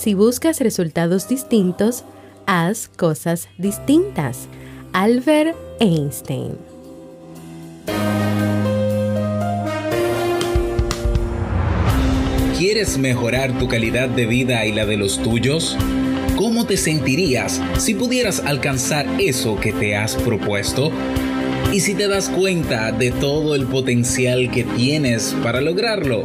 Si buscas resultados distintos, haz cosas distintas. Albert Einstein. ¿Quieres mejorar tu calidad de vida y la de los tuyos? ¿Cómo te sentirías si pudieras alcanzar eso que te has propuesto? ¿Y si te das cuenta de todo el potencial que tienes para lograrlo?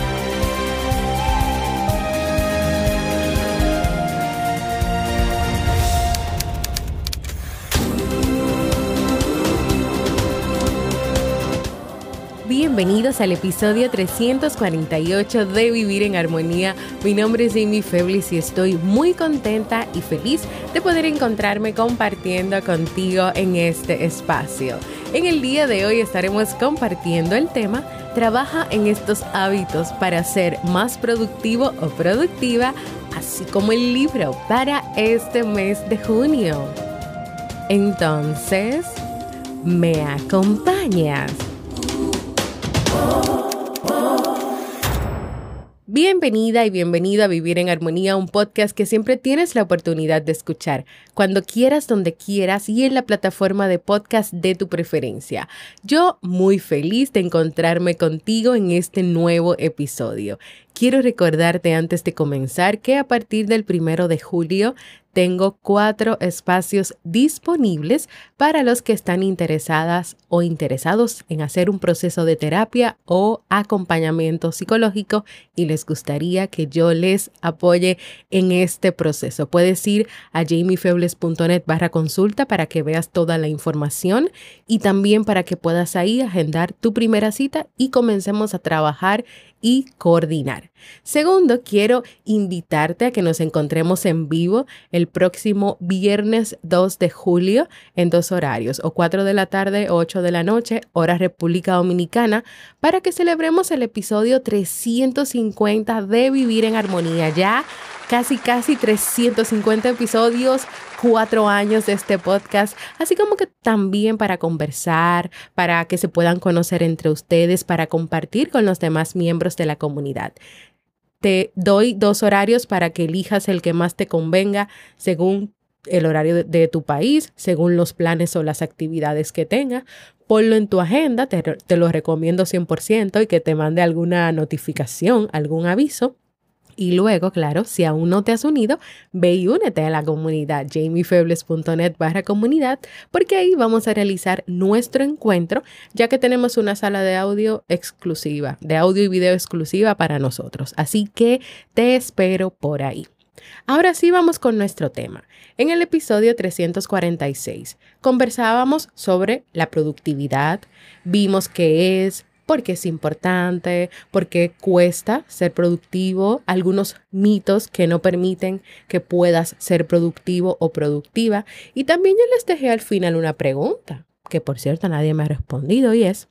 Bienvenidos al episodio 348 de Vivir en Armonía. Mi nombre es Jamie Feblis y estoy muy contenta y feliz de poder encontrarme compartiendo contigo en este espacio. En el día de hoy estaremos compartiendo el tema Trabaja en estos hábitos para ser más productivo o productiva, así como el libro para este mes de junio. Entonces, ¿me acompañas? Bienvenida y bienvenido a Vivir en Armonía, un podcast que siempre tienes la oportunidad de escuchar cuando quieras, donde quieras y en la plataforma de podcast de tu preferencia. Yo muy feliz de encontrarme contigo en este nuevo episodio. Quiero recordarte antes de comenzar que a partir del primero de julio tengo cuatro espacios disponibles para los que están interesadas o interesados en hacer un proceso de terapia o acompañamiento psicológico y les gustaría que yo les apoye en este proceso. Puedes ir a jamiefebles.net barra consulta para que veas toda la información y también para que puedas ahí agendar tu primera cita y comencemos a trabajar y coordinar. Segundo, quiero invitarte a que nos encontremos en vivo el próximo viernes 2 de julio en dos horarios, o 4 de la tarde o 8 de la noche, hora República Dominicana, para que celebremos el episodio 350 de Vivir en Armonía. Ya casi, casi 350 episodios, cuatro años de este podcast, así como que también para conversar, para que se puedan conocer entre ustedes, para compartir con los demás miembros de la comunidad. Te doy dos horarios para que elijas el que más te convenga según el horario de, tu país, según los planes o las actividades que tengas. Ponlo en tu agenda, te, te lo recomiendo 100% y que te mande alguna notificación, algún aviso. Y luego, claro, si aún no te has unido, ve y únete a la comunidad jamiefebles.net barra comunidad, porque ahí vamos a realizar nuestro encuentro, ya que tenemos una sala de audio exclusiva, de audio y video exclusiva para nosotros. Así que te espero por ahí. Ahora sí vamos con nuestro tema. En el episodio 346 conversábamos sobre la productividad, vimos qué es, por qué es importante, por qué cuesta ser productivo, algunos mitos que no permiten que puedas ser productivo o productiva. Y también yo les dejé al final una pregunta, que por cierto nadie me ha respondido, y es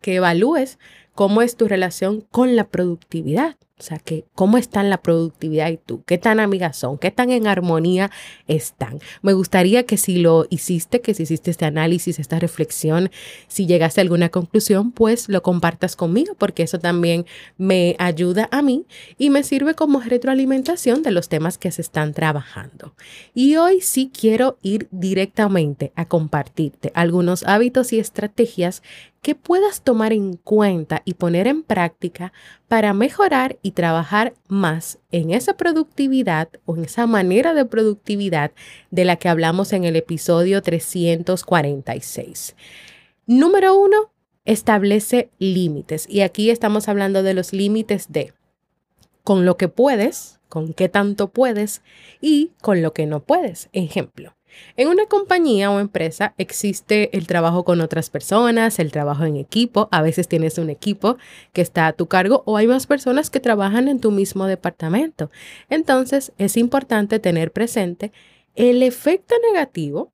que evalúes cómo es tu relación con la productividad. O sea, que cómo están la productividad y tú, qué tan amigas son, qué tan en armonía están. Me gustaría que si lo hiciste, que si hiciste este análisis, esta reflexión, si llegaste a alguna conclusión, pues lo compartas conmigo, porque eso también me ayuda a mí y me sirve como retroalimentación de los temas que se están trabajando. Y hoy sí quiero ir directamente a compartirte algunos hábitos y estrategias que puedas tomar en cuenta y poner en práctica para mejorar y trabajar más en esa productividad o en esa manera de productividad de la que hablamos en el episodio 346. Número uno, establece límites. Y aquí estamos hablando de los límites de con lo que puedes, con qué tanto puedes y con lo que no puedes. Ejemplo, en una compañía o empresa existe el trabajo con otras personas, el trabajo en equipo, a veces tienes un equipo que está a tu cargo o hay más personas que trabajan en tu mismo departamento. Entonces es importante tener presente el efecto negativo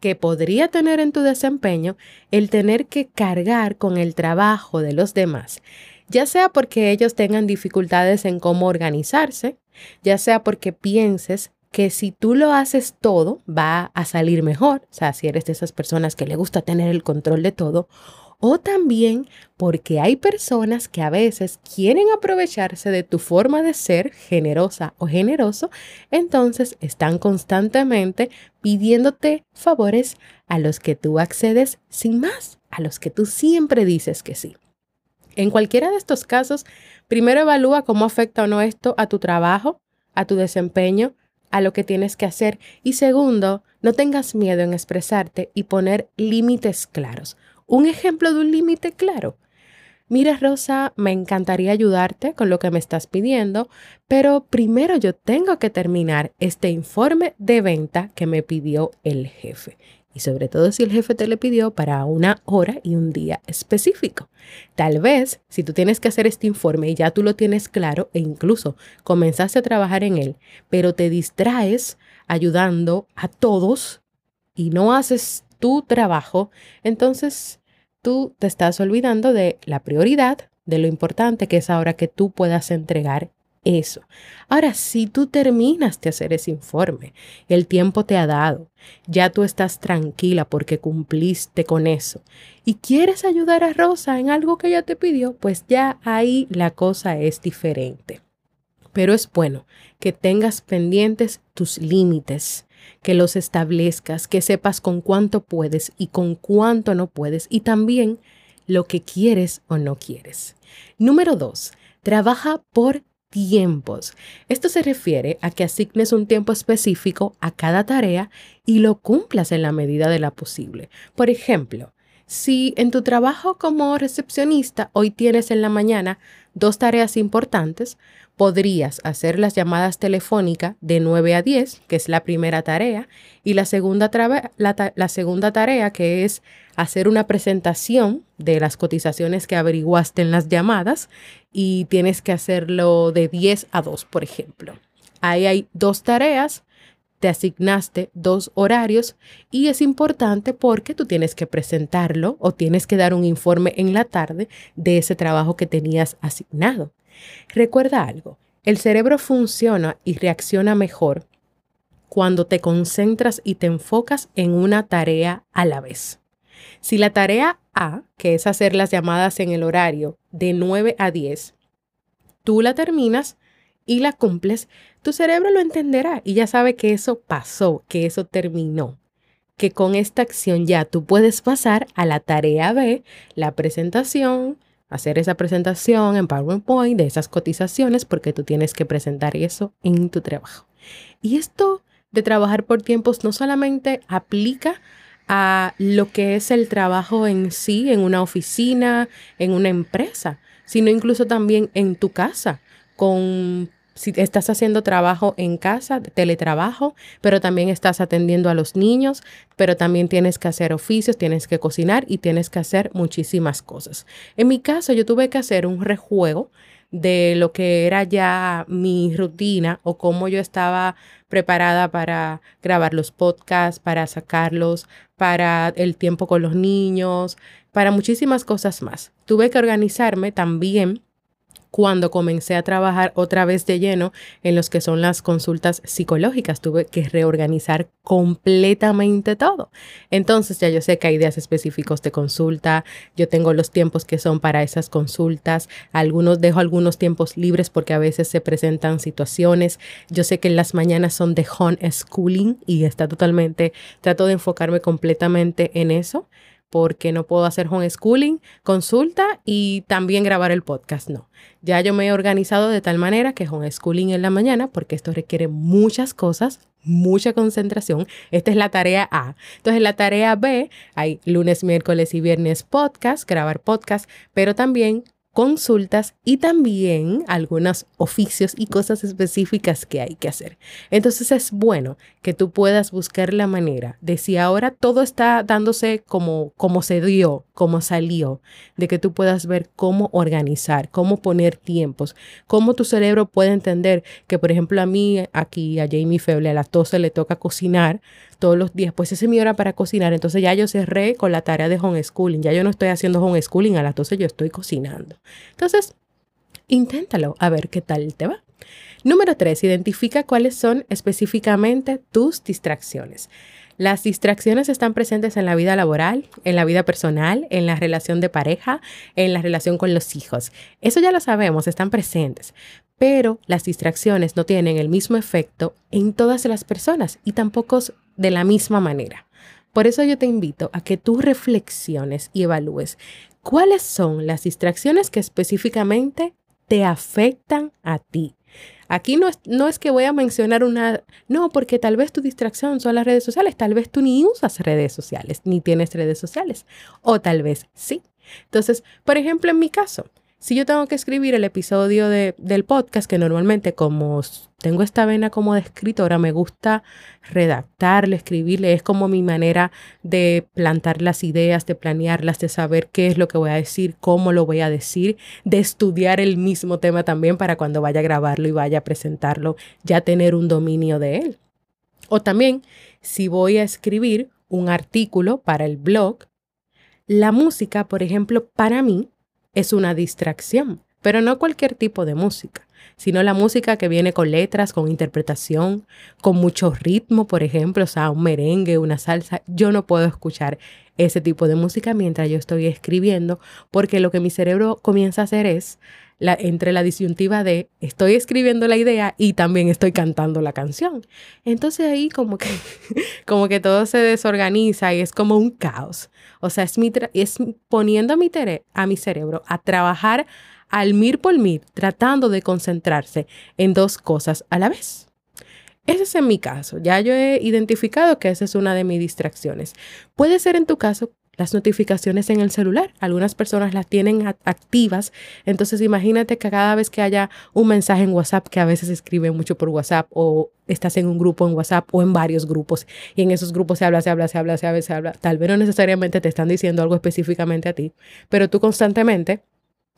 que podría tener en tu desempeño el tener que cargar con el trabajo de los demás, ya sea porque ellos tengan dificultades en cómo organizarse, ya sea porque pienses que si tú lo haces todo, va a salir mejor. O sea, si eres de esas personas que le gusta tener el control de todo. O también porque hay personas que a veces quieren aprovecharse de tu forma de ser generosa o generoso, entonces están constantemente pidiéndote favores a los que tú accedes sin más, a los que tú siempre dices que sí. En cualquiera de estos casos, primero evalúa cómo afecta o no esto a tu trabajo, a tu desempeño, a lo que tienes que hacer. Y segundo, no tengas miedo en expresarte y poner límites claros. Un ejemplo de un límite claro. Mira, Rosa, me encantaría ayudarte con lo que me estás pidiendo, pero primero yo tengo que terminar este informe de venta que me pidió el jefe y sobre todo si el jefe te le pidió para una hora y un día específico. Tal vez si tú tienes que hacer este informe y ya tú lo tienes claro e incluso comenzaste a trabajar en él, pero te distraes ayudando a todos y no haces tu trabajo, entonces tú te estás olvidando de la prioridad, de lo importante que es ahora que tú puedas entregar eso. Ahora, si tú terminas de hacer ese informe, el tiempo te ha dado, ya tú estás tranquila porque cumpliste con eso y quieres ayudar a Rosa en algo que ella te pidió, pues ya ahí la cosa es diferente. Pero es bueno que tengas pendientes tus límites, que los establezcas, que sepas con cuánto puedes y con cuánto no puedes y también lo que quieres o no quieres. Número dos, trabaja por tiempos. Esto se refiere a que asignes un tiempo específico a cada tarea y lo cumplas en la medida de la posible. Por ejemplo, si en tu trabajo como recepcionista hoy tienes en la mañana dos tareas importantes, podrías hacer las llamadas telefónicas de 9 a 10, que es la primera tarea, y la segunda, la, segunda tarea, que es hacer una presentación de las cotizaciones que averiguaste en las llamadas, y tienes que hacerlo de 10 a 2, por ejemplo. Ahí hay dos tareas, te asignaste dos horarios y es importante porque tú tienes que presentarlo o tienes que dar un informe en la tarde de ese trabajo que tenías asignado. Recuerda algo, el cerebro funciona y reacciona mejor cuando te concentras y te enfocas en una tarea a la vez. Si la tarea A, que es hacer las llamadas en el horario de 9 a 10, tú la terminas y la cumples, tu cerebro lo entenderá y ya sabe que eso pasó, que eso terminó, que con esta acción ya tú puedes pasar a la tarea B, la presentación, hacer esa presentación en PowerPoint de esas cotizaciones porque tú tienes que presentar eso en tu trabajo. Y esto de trabajar por tiempos no solamente aplica a lo que es el trabajo en sí, en una oficina, en una empresa, sino incluso también en tu casa, con si estás haciendo trabajo en casa, teletrabajo, pero también estás atendiendo a los niños, pero también tienes que hacer oficios, tienes que cocinar y tienes que hacer muchísimas cosas. En mi caso, yo tuve que hacer un rejuego de lo que era ya mi rutina o cómo yo estaba preparada para grabar los podcasts, para sacarlos, para el tiempo con los niños, para muchísimas cosas más. Tuve que organizarme también cuando comencé a trabajar otra vez de lleno en los que son las consultas psicológicas. Tuve que reorganizar completamente todo. Entonces ya yo sé que hay días específicos de consulta, yo tengo los tiempos que son para esas consultas, algunos dejo algunos tiempos libres porque a veces se presentan situaciones. Yo sé que las mañanas son de home schooling y está totalmente, trato de enfocarme completamente en eso porque no puedo hacer homeschooling, consulta y también grabar el podcast. No, ya yo me he organizado de tal manera que homeschooling en la mañana, porque esto requiere muchas cosas, mucha concentración. Esta es la tarea A. Entonces, la tarea B, hay lunes, miércoles y viernes podcast, grabar podcast, pero también consultas y también algunos oficios y cosas específicas que hay que hacer. Entonces es bueno que tú puedas buscar la manera de si ahora todo está dándose como, como se dio, como salió, de que tú puedas ver cómo organizar, cómo poner tiempos, cómo tu cerebro puede entender que, por ejemplo, a mí, aquí, a Jamie Feble, a las 12 le toca cocinar todos los días, pues esa es mi hora para cocinar. Entonces ya yo cerré con la tarea de homeschooling, ya yo no estoy haciendo homeschooling a las 12, yo estoy cocinando. Entonces, inténtalo a ver qué tal te va. Número tres, identifica cuáles son específicamente tus distracciones. Las distracciones están presentes en la vida laboral, en la vida personal, en la relación de pareja, en la relación con los hijos. Eso ya lo sabemos, están presentes. Pero las distracciones no tienen el mismo efecto en todas las personas y tampoco de la misma manera. Por eso yo te invito a que tú reflexiones y evalúes cuáles son las distracciones que específicamente te afectan a ti. Aquí no es, no es que voy a mencionar una, no, porque tal vez tu distracción son las redes sociales, tal vez tú ni usas redes sociales, ni tienes redes sociales, o tal vez sí. Entonces, por ejemplo, en mi caso, si yo tengo que escribir el episodio de, del podcast, que normalmente como tengo esta vena como de escritora, me gusta redactarle, escribirle, es como mi manera de plantar las ideas, de planearlas, de saber qué es lo que voy a decir, cómo lo voy a decir, de estudiar el mismo tema también para cuando vaya a grabarlo y vaya a presentarlo, ya tener un dominio de él. O también, si voy a escribir un artículo para el blog, la música, por ejemplo, para mí es una distracción, pero no cualquier tipo de música, sino la música que viene con letras, con interpretación, con mucho ritmo, por ejemplo, o sea, un merengue, una salsa. Yo no puedo escuchar ese tipo de música mientras yo estoy escribiendo, porque lo que mi cerebro comienza a hacer es la, entre la disyuntiva de estoy escribiendo la idea y también estoy cantando la canción. Entonces ahí como que, como que todo se desorganiza y es como un caos. O sea, es, mi es poniendo a mi, a mi cerebro a trabajar al mir por mir, tratando de concentrarse en dos cosas a la vez. Ese es en mi caso. Ya yo he identificado que esa es una de mis distracciones. Puede ser en tu caso las notificaciones en el celular. Algunas personas las tienen activas. Entonces imagínate que cada vez que haya un mensaje en WhatsApp, que a veces se escribe mucho por WhatsApp o estás en un grupo en WhatsApp o en varios grupos y en esos grupos se habla, se habla, se habla, se habla, se habla. Tal vez no necesariamente te están diciendo algo específicamente a ti, pero tú constantemente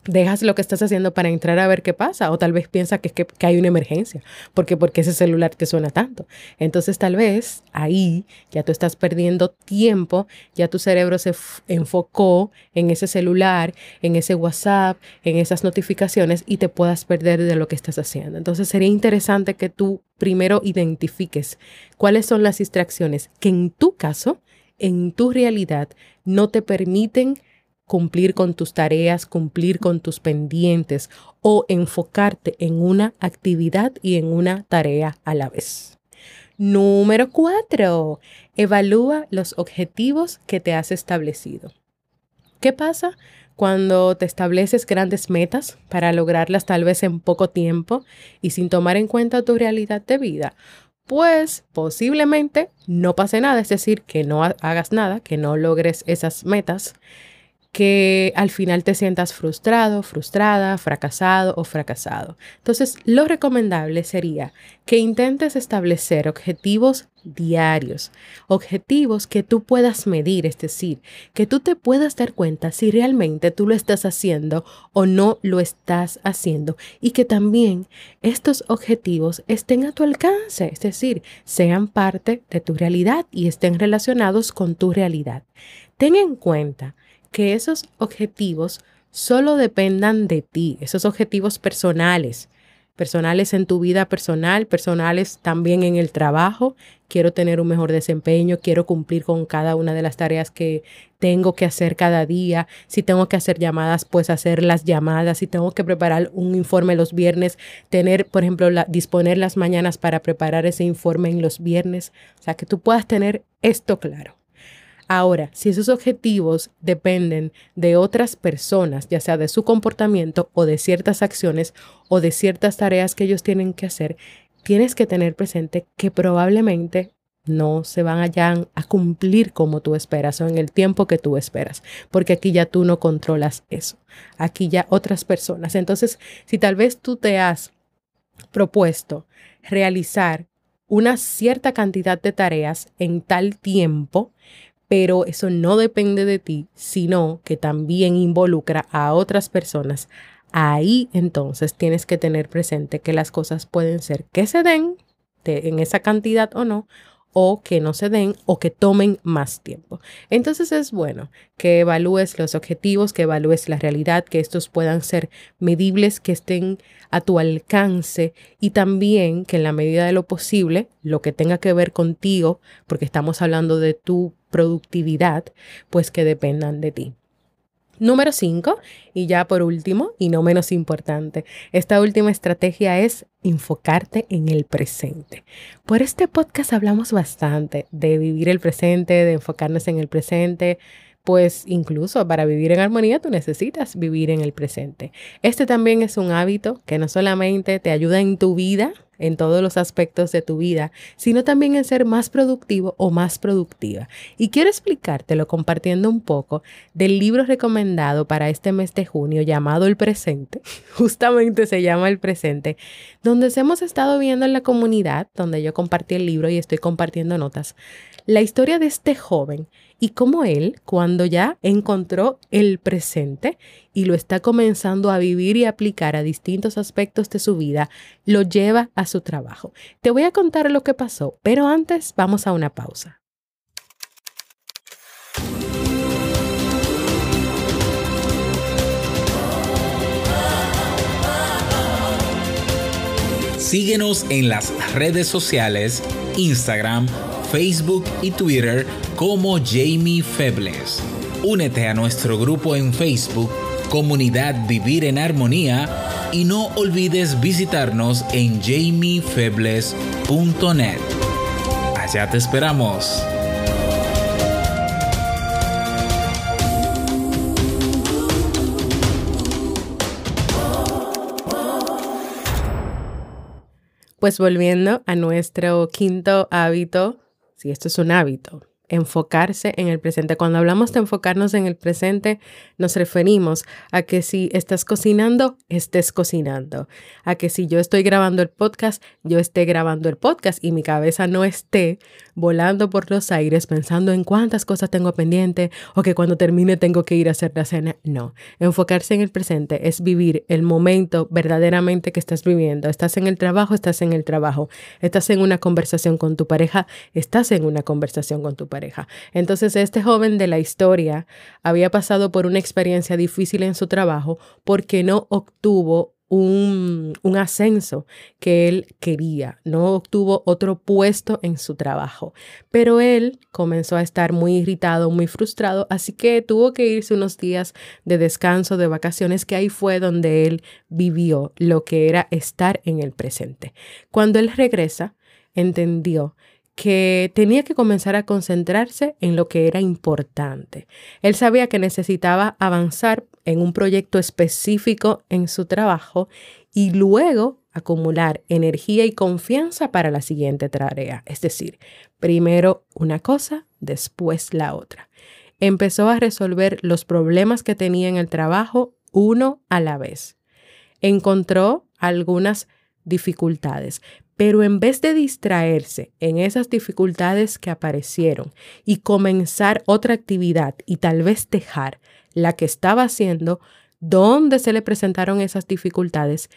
dejas lo que estás haciendo para entrar a ver qué pasa o tal vez piensa que, que, que hay una emergencia, porque porque ese celular te suena tanto. Entonces tal vez ahí ya tú estás perdiendo tiempo, ya tu cerebro se enfocó en ese celular, en ese WhatsApp, en esas notificaciones y te puedas perder de lo que estás haciendo. Entonces sería interesante que tú primero identifiques cuáles son las distracciones que en tu caso, en tu realidad, no te permiten cumplir con tus tareas, cumplir con tus pendientes o enfocarte en una actividad y en una tarea a la vez. Número cuatro, evalúa los objetivos que te has establecido. ¿Qué pasa cuando te estableces grandes metas para lograrlas tal vez en poco tiempo y sin tomar en cuenta tu realidad de vida? Pues posiblemente no pase nada, es decir, que no hagas nada, que no logres esas metas que al final te sientas frustrado, frustrada, fracasado o fracasado. Entonces, lo recomendable sería que intentes establecer objetivos diarios, objetivos que tú puedas medir, es decir, que tú te puedas dar cuenta si realmente tú lo estás haciendo o no lo estás haciendo y que también estos objetivos estén a tu alcance, es decir, sean parte de tu realidad y estén relacionados con tu realidad. Ten en cuenta que esos objetivos solo dependan de ti, esos objetivos personales, personales en tu vida personal, personales también en el trabajo. Quiero tener un mejor desempeño, quiero cumplir con cada una de las tareas que tengo que hacer cada día. Si tengo que hacer llamadas, pues hacer las llamadas. Si tengo que preparar un informe los viernes, tener, por ejemplo, disponer las mañanas para preparar ese informe en los viernes. O sea, que tú puedas tener esto claro. Ahora, si esos objetivos dependen de otras personas, ya sea de su comportamiento o de ciertas acciones o de ciertas tareas que ellos tienen que hacer, tienes que tener presente que probablemente no se van a cumplir como tú esperas o en el tiempo que tú esperas, porque aquí ya tú no controlas eso, aquí ya otras personas. Entonces, si tal vez tú te has propuesto realizar una cierta cantidad de tareas en tal tiempo, pero eso no depende de ti, sino que también involucra a otras personas. Ahí entonces tienes que tener presente que las cosas pueden ser que se den en esa cantidad o no, o que no se den o que tomen más tiempo. Entonces es bueno que evalúes los objetivos, que evalúes la realidad, que estos puedan ser medibles, que estén a tu alcance y también que en la medida de lo posible, lo que tenga que ver contigo, porque estamos hablando de tu productividad, pues que dependan de ti. Número 5, y ya por último, y no menos importante, esta última estrategia es enfocarte en el presente. Por este podcast hablamos bastante de vivir el presente, de enfocarnos en el presente, pues incluso para vivir en armonía tú necesitas vivir en el presente. Este también es un hábito que no solamente te ayuda en tu vida, en todos los aspectos de tu vida, sino también en ser más productivo o más productiva. Y quiero explicártelo compartiendo un poco del libro recomendado para este mes de junio llamado El Presente, justamente se llama El Presente, donde hemos estado viendo en la comunidad, donde yo compartí el libro y estoy compartiendo notas, la historia de este joven y cómo él, cuando ya encontró el presente y lo está comenzando a vivir y aplicar a distintos aspectos de su vida, lo lleva a su trabajo. Te voy a contar lo que pasó, pero antes vamos a una pausa. Síguenos en las redes sociales, Instagram, Facebook y Twitter como Jamie Febles. Únete a nuestro grupo en Facebook, Comunidad Vivir en Armonía, y no olvides visitarnos en jamiefebles.net. Allá te esperamos. Pues volviendo a nuestro quinto hábito, si esto es un hábito, enfocarse en el presente. Cuando hablamos de enfocarnos en el presente, nos referimos a que si estás cocinando, estés cocinando. A que si yo estoy grabando el podcast, yo esté grabando el podcast y mi cabeza no esté volando por los aires pensando en cuántas cosas tengo pendiente o que cuando termine tengo que ir a hacer la cena. No, enfocarse en el presente es vivir el momento verdaderamente que estás viviendo. Estás en el trabajo, estás en el trabajo. Estás en una conversación con tu pareja, estás en una conversación con tu pareja entonces este joven de la historia había pasado por una experiencia difícil en su trabajo porque no obtuvo un, un, ascenso que él quería, no obtuvo otro puesto en su trabajo, pero él comenzó a estar muy irritado, muy frustrado, así que tuvo que irse unos días de descanso, de vacaciones, que ahí fue donde él vivió lo que era estar en el presente. Cuando él regresa, entendió que tenía que comenzar a concentrarse en lo que era importante. Él sabía que necesitaba avanzar en un proyecto específico en su trabajo y luego acumular energía y confianza para la siguiente tarea. Es decir, primero una cosa, después la otra. Empezó a resolver los problemas que tenía en el trabajo uno a la vez. Encontró algunas dificultades, pero en vez de distraerse en esas dificultades que aparecieron y comenzar otra actividad y tal vez dejar la que estaba haciendo, donde se le presentaron esas dificultades,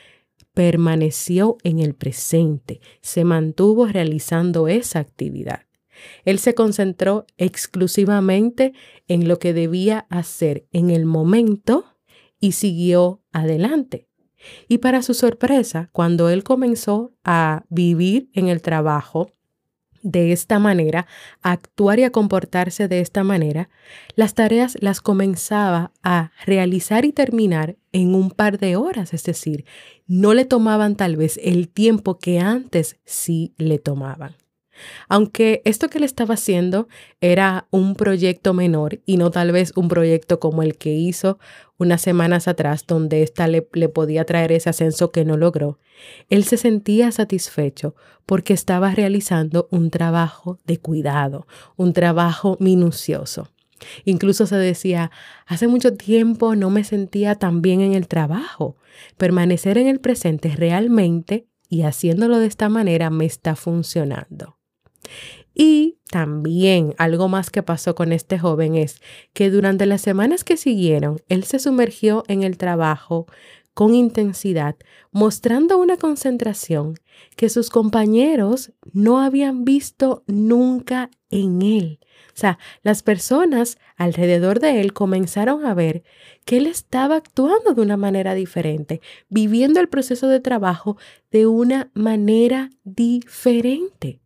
permaneció en el presente, se mantuvo realizando esa actividad. Él se concentró exclusivamente en lo que debía hacer en el momento y siguió adelante. Y para su sorpresa, cuando él comenzó a vivir en el trabajo de esta manera, a actuar y a comportarse de esta manera, las tareas las comenzaba a realizar y terminar en un par de horas, es decir, no le tomaban tal vez el tiempo que antes sí le tomaban. Aunque esto que le estaba haciendo era un proyecto menor y no tal vez un proyecto como el que hizo unas semanas atrás, donde ésta le, le, podía traer ese ascenso que no logró, él se sentía satisfecho porque estaba realizando un trabajo de cuidado, un trabajo minucioso. Incluso se decía, hace mucho tiempo no me sentía tan bien en el trabajo. Permanecer en el presente realmente y haciéndolo de esta manera me está funcionando. Y también algo más que pasó con este joven es que durante las semanas que siguieron, él se sumergió en el trabajo con intensidad, mostrando una concentración que sus compañeros no habían visto nunca en él. O sea, las personas alrededor de él comenzaron a ver que él estaba actuando de una manera diferente, viviendo el proceso de trabajo de una manera diferente.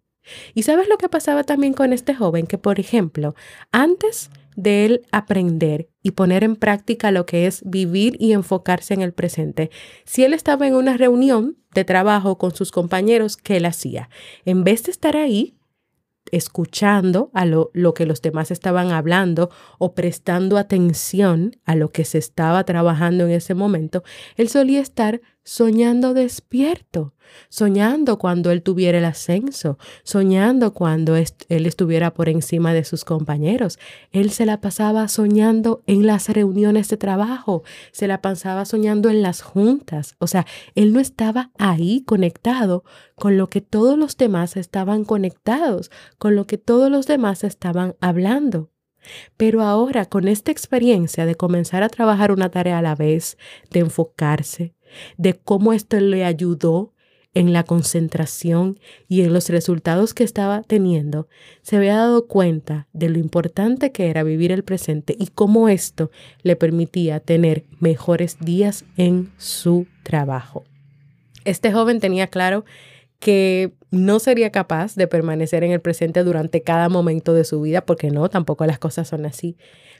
¿Y sabes lo que pasaba también con este joven? Que, por ejemplo, antes de él aprender y poner en práctica lo que es vivir y enfocarse en el presente. Si él estaba en una reunión de trabajo con sus compañeros, ¿qué él hacía? En vez de estar ahí escuchando a lo, lo, que los demás estaban hablando o prestando atención a lo que se estaba trabajando en ese momento, él solía estar soñando despierto, soñando cuando él tuviera el ascenso, soñando cuando él estuviera por encima de sus compañeros. Él se la pasaba soñando en las reuniones de trabajo, se la pasaba soñando en las juntas. O sea, él no estaba ahí conectado con lo que todos los demás estaban conectados, con lo que todos los demás estaban hablando. Pero ahora, con esta experiencia de comenzar a trabajar una tarea a la vez, de enfocarse, de cómo esto le ayudó en la concentración y en los resultados que estaba teniendo, se había dado cuenta de lo importante que era vivir el presente y cómo esto le permitía tener mejores días en su trabajo. Este joven tenía claro que no sería capaz de permanecer en el presente durante cada momento de su vida, porque no, tampoco las cosas son así,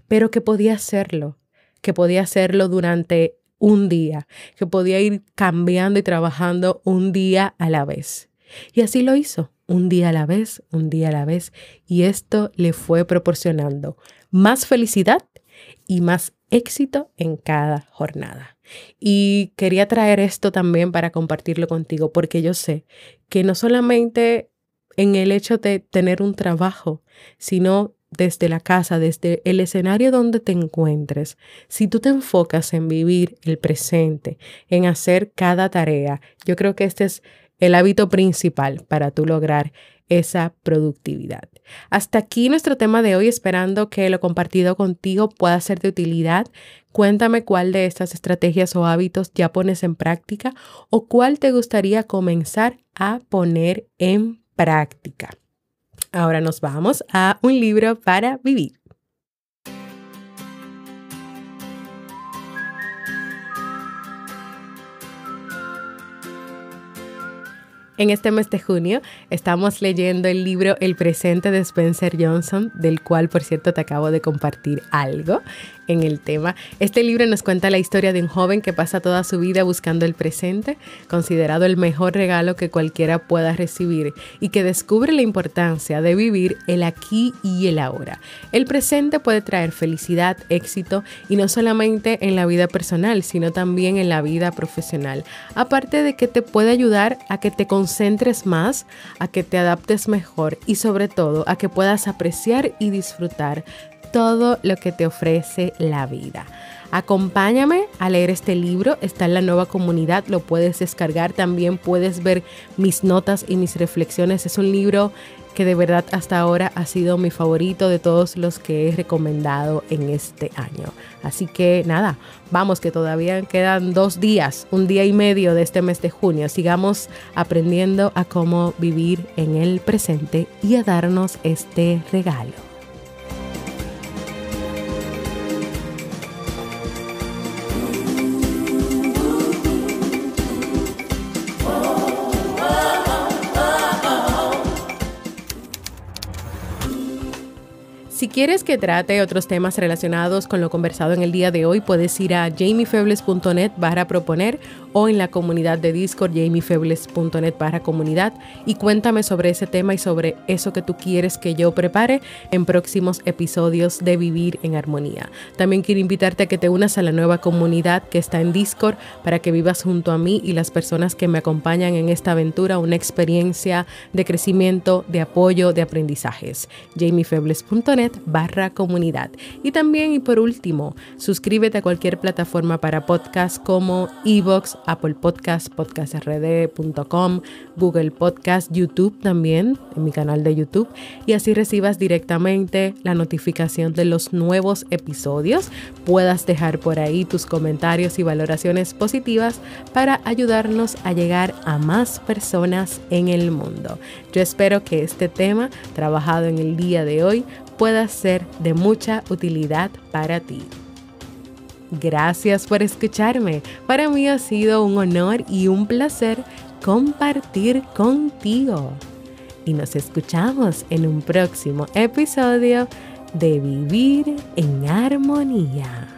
pero que podía hacerlo, que podía hacerlo durante un día, que podía ir cambiando y trabajando un día a la vez. Y así lo hizo, un día a la vez, un día a la vez, y esto le fue proporcionando más felicidad y más éxito en cada jornada. Y quería traer esto también para compartirlo contigo, porque yo sé que no solamente en el hecho de tener un trabajo, sino desde la casa, desde el escenario donde te encuentres, si tú te enfocas en vivir el presente, en hacer cada tarea, yo creo que este es el hábito principal para tú lograr esa productividad. Hasta aquí nuestro tema de hoy, esperando que lo compartido contigo pueda ser de utilidad. Cuéntame cuál de estas estrategias o hábitos ya pones en práctica o cuál te gustaría comenzar a poner en práctica. Ahora nos vamos a un libro para vivir. En este mes de junio estamos leyendo el libro El presente de Spencer Johnson, del cual por cierto te acabo de compartir algo en el tema. Este libro nos cuenta la historia de un joven que pasa toda su vida buscando el presente, considerado el mejor regalo que cualquiera pueda recibir y que descubre la importancia de vivir el aquí y el ahora. El presente puede traer felicidad, éxito y no solamente en la vida personal, sino también en la vida profesional. Aparte de que te puede ayudar a que te concentres más, a que te adaptes mejor y sobre todo a que puedas apreciar y disfrutar todo lo que te ofrece la vida. Acompáñame a leer este libro, está en la nueva comunidad, lo puedes descargar, también puedes ver mis notas y mis reflexiones. Es un libro que de verdad hasta ahora ha sido mi favorito de todos los que he recomendado en este año. Así que nada, vamos que todavía quedan dos días, un día y medio de este mes de junio. Sigamos aprendiendo a cómo vivir en el presente y a darnos este regalo. Quieres que trate otros temas relacionados con lo conversado en el día de hoy, puedes ir a jamiefebles.net barra proponer o en la comunidad de Discord jamiefebles.net barra comunidad y cuéntame sobre ese tema y sobre eso que tú quieres que yo prepare en próximos episodios de Vivir en Armonía. También quiero invitarte a que te unas a la nueva comunidad que está en Discord para que vivas junto a mí y las personas que me acompañan en esta aventura una experiencia de crecimiento, de apoyo, de aprendizajes. jamiefebles.net barra comunidad. Y también y por último, suscríbete a cualquier plataforma para podcast como Evox, Apple Podcast, podcastrd.com, Google Podcast, YouTube también, en mi canal de YouTube, y así recibas directamente la notificación de los nuevos episodios. Puedas dejar por ahí tus comentarios y valoraciones positivas para ayudarnos a llegar a más personas en el mundo. Yo espero que este tema trabajado en el día de hoy pueda ser de mucha utilidad para ti. Gracias por escucharme. Para mí ha sido un honor y un placer compartir contigo. Y nos escuchamos en un próximo episodio de Vivir en Armonía.